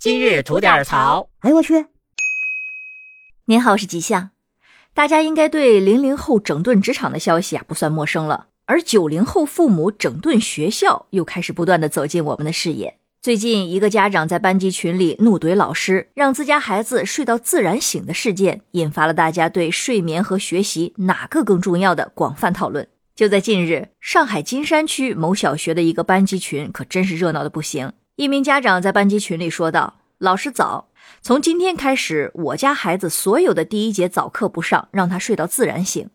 今日吐点槽。哎呦我去！您好，我是吉祥。大家应该对零零后整顿职场的消息啊不算陌生了，而九零后父母整顿学校又开始不断的走进我们的视野。最近，一个家长在班级群里怒怼老师，让自家孩子睡到自然醒的事件，引发了大家对睡眠和学习哪个更重要的广泛讨论。就在近日，上海金山区某小学的一个班级群可真是热闹的不行。一名家长在班级群里说道：“老师早，从今天开始，我家孩子所有的第一节早课不上，让他睡到自然醒。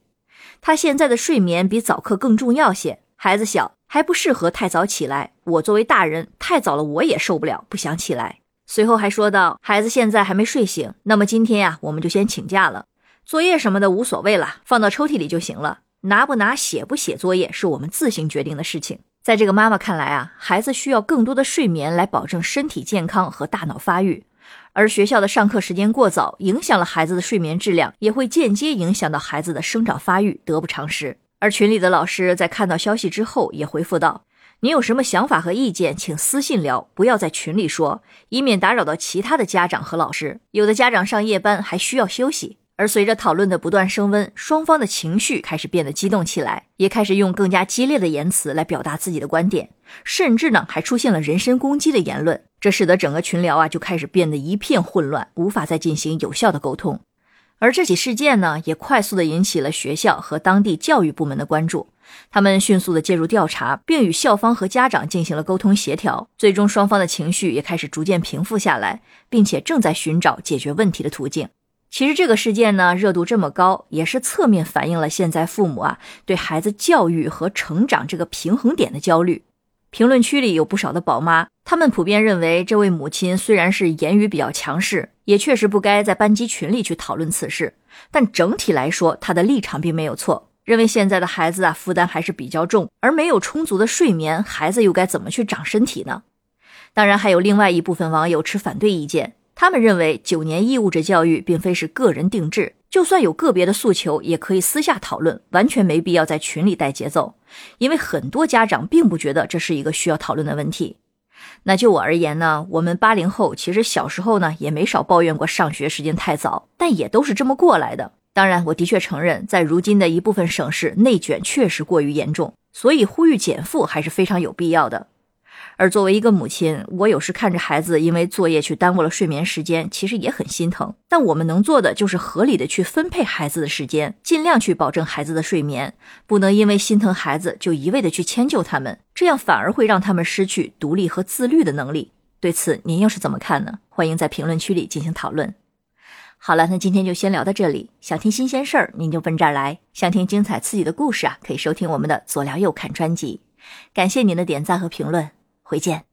他现在的睡眠比早课更重要些。孩子小，还不适合太早起来。我作为大人，太早了我也受不了，不想起来。”随后还说道：“孩子现在还没睡醒，那么今天呀，我们就先请假了。作业什么的无所谓了，放到抽屉里就行了。拿不拿、写不写作业，是我们自行决定的事情。”在这个妈妈看来啊，孩子需要更多的睡眠来保证身体健康和大脑发育，而学校的上课时间过早，影响了孩子的睡眠质量，也会间接影响到孩子的生长发育，得不偿失。而群里的老师在看到消息之后也回复道：“你有什么想法和意见，请私信聊，不要在群里说，以免打扰到其他的家长和老师。有的家长上夜班还需要休息。”而随着讨论的不断升温，双方的情绪开始变得激动起来，也开始用更加激烈的言辞来表达自己的观点，甚至呢还出现了人身攻击的言论。这使得整个群聊啊就开始变得一片混乱，无法再进行有效的沟通。而这起事件呢，也快速的引起了学校和当地教育部门的关注，他们迅速的介入调查，并与校方和家长进行了沟通协调，最终双方的情绪也开始逐渐平复下来，并且正在寻找解决问题的途径。其实这个事件呢，热度这么高，也是侧面反映了现在父母啊对孩子教育和成长这个平衡点的焦虑。评论区里有不少的宝妈，他们普遍认为，这位母亲虽然是言语比较强势，也确实不该在班级群里去讨论此事，但整体来说，她的立场并没有错，认为现在的孩子啊负担还是比较重，而没有充足的睡眠，孩子又该怎么去长身体呢？当然，还有另外一部分网友持反对意见。他们认为，九年义务制教育并非是个人定制，就算有个别的诉求，也可以私下讨论，完全没必要在群里带节奏。因为很多家长并不觉得这是一个需要讨论的问题。那就我而言呢，我们八零后其实小时候呢也没少抱怨过上学时间太早，但也都是这么过来的。当然，我的确承认，在如今的一部分省市，内卷确实过于严重，所以呼吁减负还是非常有必要的。而作为一个母亲，我有时看着孩子因为作业去耽误了睡眠时间，其实也很心疼。但我们能做的就是合理的去分配孩子的时间，尽量去保证孩子的睡眠，不能因为心疼孩子就一味的去迁就他们，这样反而会让他们失去独立和自律的能力。对此，您又是怎么看呢？欢迎在评论区里进行讨论。好了，那今天就先聊到这里。想听新鲜事儿，您就奔这儿来；想听精彩刺激的故事啊，可以收听我们的左聊右侃专辑。感谢您的点赞和评论。回见。